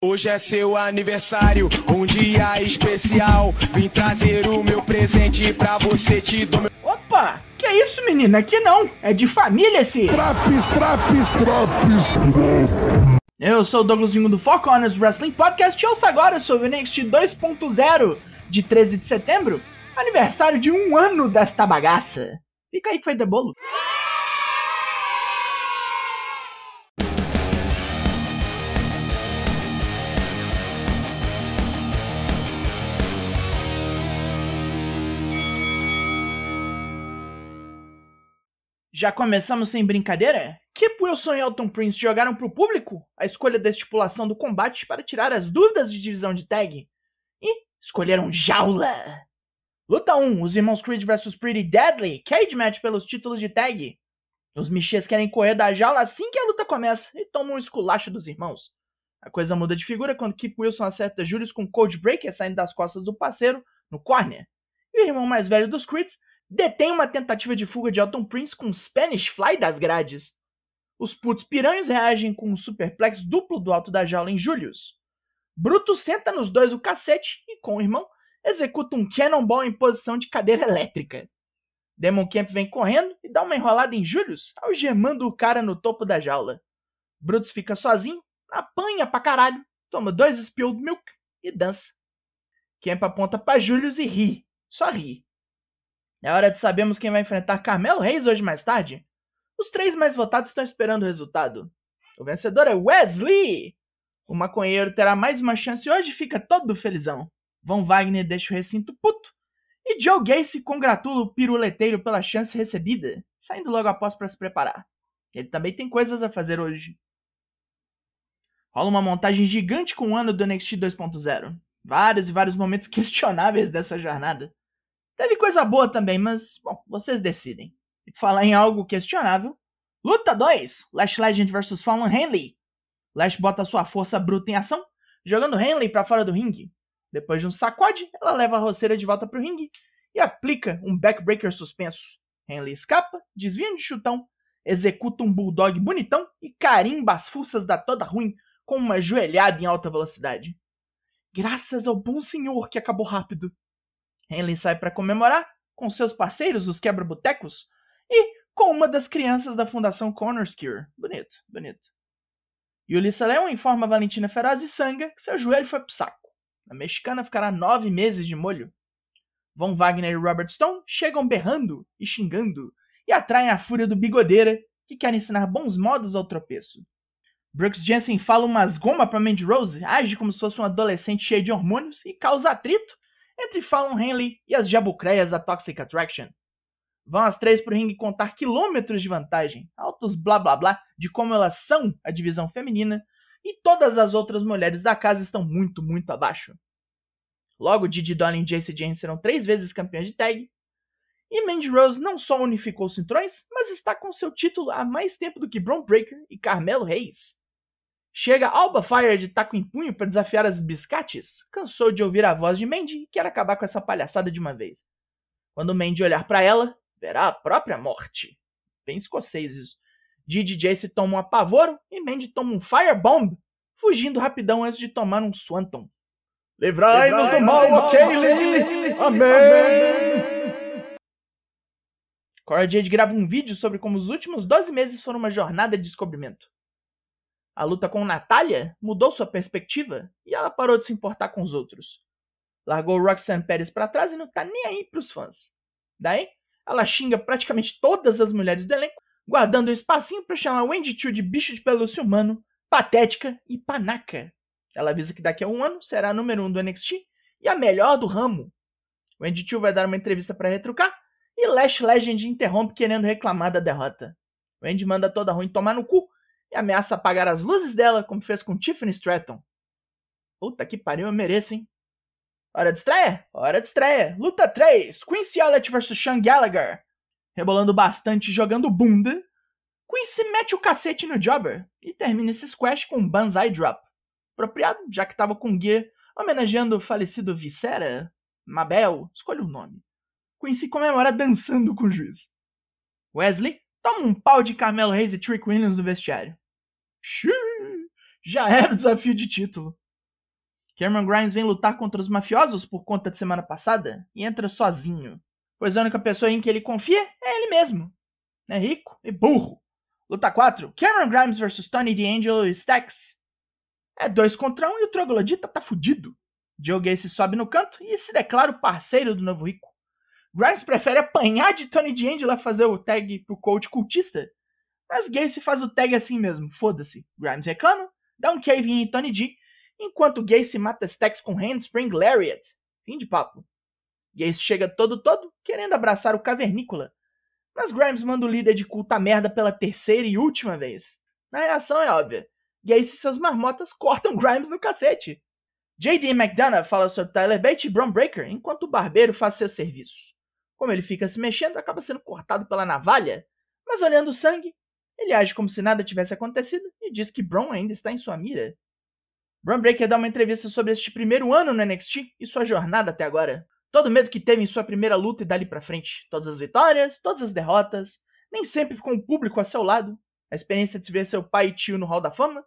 Hoje é seu aniversário, um dia especial. Vim trazer o meu presente pra você te dou meu... Opa! Que é isso, menina? Aqui não. É de família esse. Traps, traps, traps. Eu sou o Douglasinho do Foco Honest Wrestling Podcast e ouça agora sobre o NXT 2.0 de 13 de setembro, aniversário de um ano desta bagaça. Fica aí que foi de bolo. Já começamos sem brincadeira? Kip Wilson e Elton Prince jogaram pro público a escolha da estipulação do combate para tirar as dúvidas de divisão de tag. E escolheram Jaula. Luta 1, os irmãos Creed vs Pretty Deadly, cage match pelos títulos de tag. Os Michês querem correr da jaula assim que a luta começa e tomam um esculacho dos irmãos. A coisa muda de figura quando Kip Wilson acerta Julius com Cold Breaker saindo das costas do parceiro no corner. E o irmão mais velho dos Creeds detém uma tentativa de fuga de Elton Prince com Spanish Fly das grades. Os putos piranhos reagem com um superplex duplo do alto da jaula em Julius. Bruto senta nos dois o cacete e, com o irmão, executa um cannonball em posição de cadeira elétrica. Demon Camp vem correndo e dá uma enrolada em Julius, algemando o cara no topo da jaula. Brutus fica sozinho, apanha pra caralho, toma dois Spilled Milk e dança. Camp aponta pra Julius e ri, só ri. É hora de sabermos quem vai enfrentar Carmelo Reis hoje mais tarde. Os três mais votados estão esperando o resultado. O vencedor é Wesley! O maconheiro terá mais uma chance hoje e fica todo felizão. Von Wagner deixa o recinto puto. E Joe Gacy congratula o piruleteiro pela chance recebida, saindo logo após para se preparar. Ele também tem coisas a fazer hoje. Rola uma montagem gigante com o ano do NXT 2.0. Vários e vários momentos questionáveis dessa jornada. Teve coisa boa também, mas, bom, vocês decidem. E falar em algo questionável. Luta 2: Lash Legend vs Fallon Henley. Lash bota sua força bruta em ação, jogando Henley para fora do ringue. Depois de um sacode, ela leva a roceira de volta pro ringue e aplica um backbreaker suspenso. Henley escapa, desvia de chutão, executa um bulldog bonitão e carimba as fuças da toda ruim com uma joelhada em alta velocidade. Graças ao bom senhor que acabou rápido. Henley sai para comemorar com seus parceiros, os quebra-botecos, e com uma das crianças da Fundação Connors Cure. Bonito, bonito. E Ulissa Leão informa a Valentina Feroz e Sanga que seu joelho foi pro saco. A mexicana ficará nove meses de molho. Von Wagner e Robert Stone chegam berrando e xingando e atraem a fúria do bigodeira, que quer ensinar bons modos ao tropeço. Brooks Jensen fala umas goma pra Mandy Rose, age como se fosse um adolescente cheio de hormônios e causa atrito entre Fallon Henley e as jabucreias da Toxic Attraction. Vão as três pro ringue contar quilômetros de vantagem, altos blá blá blá de como elas são a divisão feminina, e todas as outras mulheres da casa estão muito, muito abaixo. Logo, Didi Dolin e Jace James serão três vezes campeãs de tag, e Mandy Rose não só unificou os cinturões, mas está com seu título há mais tempo do que Braun Breaker e Carmelo Reis. Chega Alba Fire de taco em punho para desafiar as biscates, cansou de ouvir a voz de Mandy e quer acabar com essa palhaçada de uma vez. Quando Mandy olhar para ela, verá a própria morte. Bem escocês isso. Didi Jace tomam um apavoro e Mandy toma um Firebomb, fugindo rapidão antes de tomar um Swanton. Livrai-nos do mal, ok, Amém. Cora Jade grava um vídeo sobre como os últimos 12 meses foram uma jornada de descobrimento. A luta com Natália mudou sua perspectiva e ela parou de se importar com os outros. Largou Roxanne Pérez para trás e não tá nem aí pros fãs. Daí, ela xinga praticamente todas as mulheres do elenco, guardando um espacinho para chamar Wendy Chu de bicho de pelúcia humano, patética e panaca. Ela avisa que daqui a um ano será a número um do NXT e a melhor do ramo. Wendy Chu vai dar uma entrevista para retrucar e Lash Legend interrompe querendo reclamar da derrota. Wendy manda toda ruim tomar no cu ameaça apagar as luzes dela, como fez com Tiffany Stratton. Puta que pariu, eu mereço, hein? Hora de estreia? Hora de estreia. Luta 3: Quincy Elliott vs Sean Gallagher. Rebolando bastante jogando bunda, Quincy mete o cacete no Jobber e termina esse squash com um Banzai Drop. Apropriado, já que tava com gear homenageando o falecido Viscera, Mabel, escolha o um nome. Quincy comemora dançando com o juiz. Wesley Toma um pau de Carmelo Reis e Trick Williams no vestiário. Já era o desafio de título. Cameron Grimes vem lutar contra os mafiosos por conta de semana passada e entra sozinho, pois a única pessoa em que ele confia é ele mesmo. É rico e burro. Luta 4: Cameron Grimes vs Tony D'Angelo e Stax. É dois contra um e o Troglodita tá fudido. Joe Gacy sobe no canto e se declara o parceiro do novo rico. Grimes prefere apanhar de Tony D'Angelo a fazer o tag pro coach cultista. Mas Gacy faz o tag assim mesmo, foda-se. Grimes reclama, dá um cave em Tony D enquanto Gacy mata Stax com Handspring Lariat. Fim de papo. Gacy chega todo todo, querendo abraçar o cavernícola. Mas Grimes manda o líder de culta merda pela terceira e última vez. A reação é óbvia. Gacy e seus marmotas cortam Grimes no cacete. J.D. McDonough fala sobre Tyler Bate e Bron Breaker, enquanto o barbeiro faz seu serviço. Como ele fica se mexendo, acaba sendo cortado pela navalha, mas olhando o sangue, ele age como se nada tivesse acontecido e diz que Bron ainda está em sua mira. Bron Breaker dá uma entrevista sobre este primeiro ano no NXT e sua jornada até agora. Todo o medo que teve em sua primeira luta e dali pra frente. Todas as vitórias, todas as derrotas, nem sempre com o público a seu lado. A experiência de ver seu pai e tio no Hall da Fama.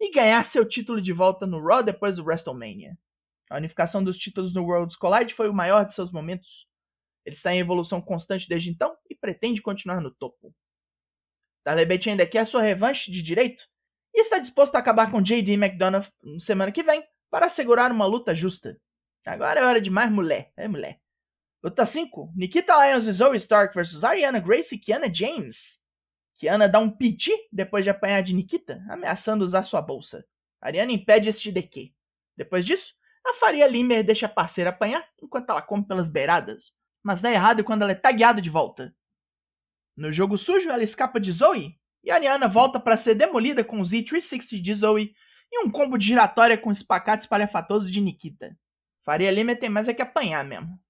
E ganhar seu título de volta no Raw depois do WrestleMania. A unificação dos títulos no Worlds Collide foi o maior de seus momentos. Ele está em evolução constante desde então e pretende continuar no topo. Darley Bate ainda quer sua revanche de direito e está disposto a acabar com J.D. McDonough semana que vem para assegurar uma luta justa. Agora é hora de mais mulher. É mulher. Luta 5. Nikita Lyons e Zoe Stark versus Ariana Grace e Kiana James. Kiana dá um piti depois de apanhar de Nikita, ameaçando usar sua bolsa. Ariana impede este DQ. Depois disso, a Faria Limer deixa a parceira apanhar enquanto ela come pelas beiradas. Mas dá errado quando ela é tagueada de volta. No jogo sujo, ela escapa de Zoe e Ariana volta para ser demolida com o Z360 de Zoe e um combo de giratória com espacate espalhafatoso de Nikita. Faria Lima tem mais é que apanhar mesmo.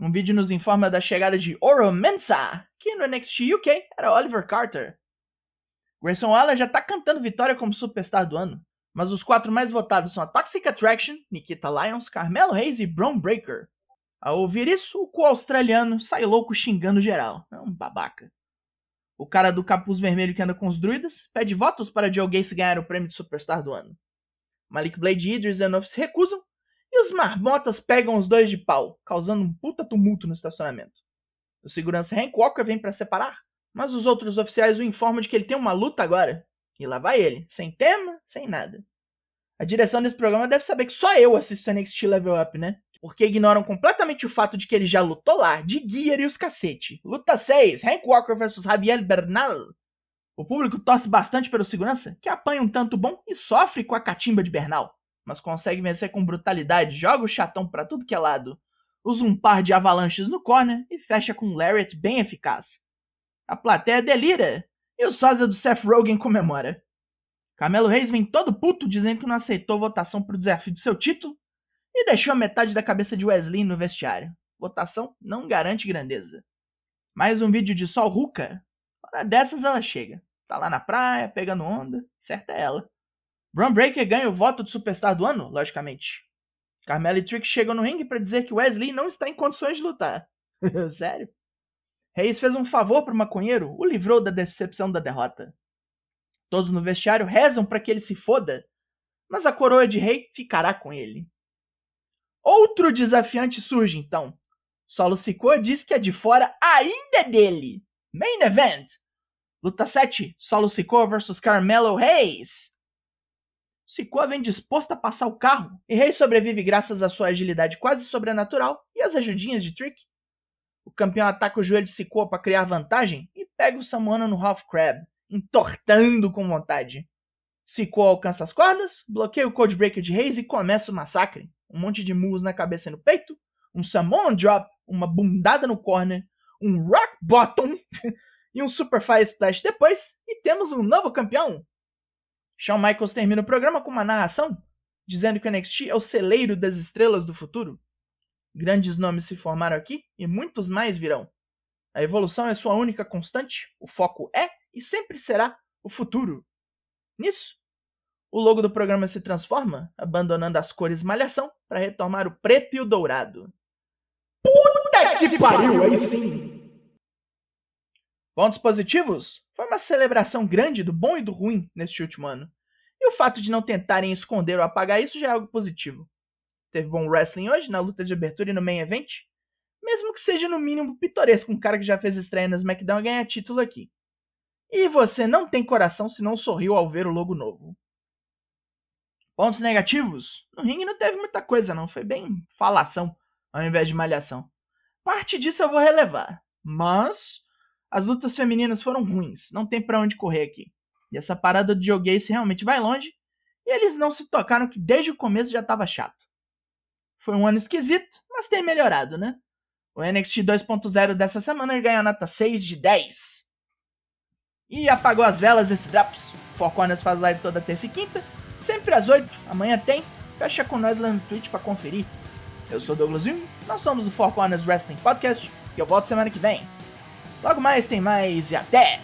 Um vídeo nos informa da chegada de Oro Mensah, que no NXT UK era Oliver Carter. Grayson Waller já tá cantando vitória como superstar do ano, mas os quatro mais votados são a Toxic Attraction, Nikita Lyons, Carmelo Hayes e Braun Breaker. Ao ouvir isso, o co-australiano sai louco xingando geral. É um babaca. O cara do capuz vermelho que anda com os druidas pede votos para Joe Gacy ganhar o prêmio de Superstar do ano. Malik Blade e Idris Enough se recusam, e os marmotas pegam os dois de pau, causando um puta tumulto no estacionamento. O segurança Hank Walker vem para separar, mas os outros oficiais o informam de que ele tem uma luta agora. E lá vai ele, sem tema, sem nada. A direção desse programa deve saber que só eu assisto NXT Level Up, né? Porque ignoram completamente o fato de que ele já lutou lá, de Gear e os cacete. Luta 6, Hank Walker vs Javier Bernal. O público torce bastante pelo segurança, que apanha um tanto bom e sofre com a catimba de Bernal, mas consegue vencer com brutalidade, joga o chatão para tudo que é lado, usa um par de avalanches no corner e fecha com um Lariat bem eficaz. A plateia delira, e o sósia do Seth Rogen comemora. Camelo Reis vem todo puto dizendo que não aceitou votação pro desafio de seu título e deixou metade da cabeça de Wesley no vestiário. Votação não garante grandeza. Mais um vídeo de Sol Ruka. Hora dessas ela chega. Tá lá na praia, pegando onda. Certa é ela. Braun Breaker ganha o voto de superstar do ano, logicamente. Carmela e Trick chegam no ringue para dizer que Wesley não está em condições de lutar. Sério? Reis fez um favor para o maconheiro, o livrou da decepção da derrota. Todos no vestiário rezam para que ele se foda, mas a coroa de rei ficará com ele. Outro desafiante surge então. Solo Sikoa diz que é de fora ainda é dele. Main Event. Luta 7. Solo Sikoa vs Carmelo Reis. Sikoa vem disposto a passar o carro e Reis sobrevive graças à sua agilidade quase sobrenatural e às ajudinhas de Trick. O campeão ataca o joelho de Sikoa para criar vantagem e pega o Samuano no Half Crab, entortando com vontade. Sikoa alcança as cordas, bloqueia o Codebreaker de Reis e começa o massacre um monte de moves na cabeça e no peito, um Samoan Drop, uma bundada no corner, um Rock Bottom e um Super Fire Splash depois, e temos um novo campeão. Shawn Michaels termina o programa com uma narração dizendo que o NXT é o celeiro das estrelas do futuro. Grandes nomes se formaram aqui e muitos mais virão. A evolução é sua única constante, o foco é e sempre será o futuro. Nisso, o logo do programa se transforma, abandonando as cores malhação para retomar o preto e o dourado. Puta que pariu, aí sim! Pontos positivos? Foi uma celebração grande do bom e do ruim neste último ano. E o fato de não tentarem esconder ou apagar isso já é algo positivo. Teve bom wrestling hoje, na luta de abertura e no main event. Mesmo que seja no mínimo pitoresco um cara que já fez estreia no SmackDown ganhar título aqui. E você não tem coração se não sorriu ao ver o logo novo. Pontos negativos? No ringue não teve muita coisa não, foi bem falação ao invés de malhação. Parte disso eu vou relevar, mas as lutas femininas foram ruins, não tem para onde correr aqui. E essa parada do Joe Gacy realmente vai longe, e eles não se tocaram que desde o começo já tava chato. Foi um ano esquisito, mas tem melhorado, né? O NXT 2.0 dessa semana ganhou nota 6 de 10. E apagou as velas esse Drops. Four Corners faz live toda terça e quinta, sempre às 8. Amanhã tem. Fecha com nós lá no Twitch para conferir. Eu sou Douglas Jung, nós somos o Four Corners Wrestling Podcast e eu volto semana que vem. Logo mais tem mais e até!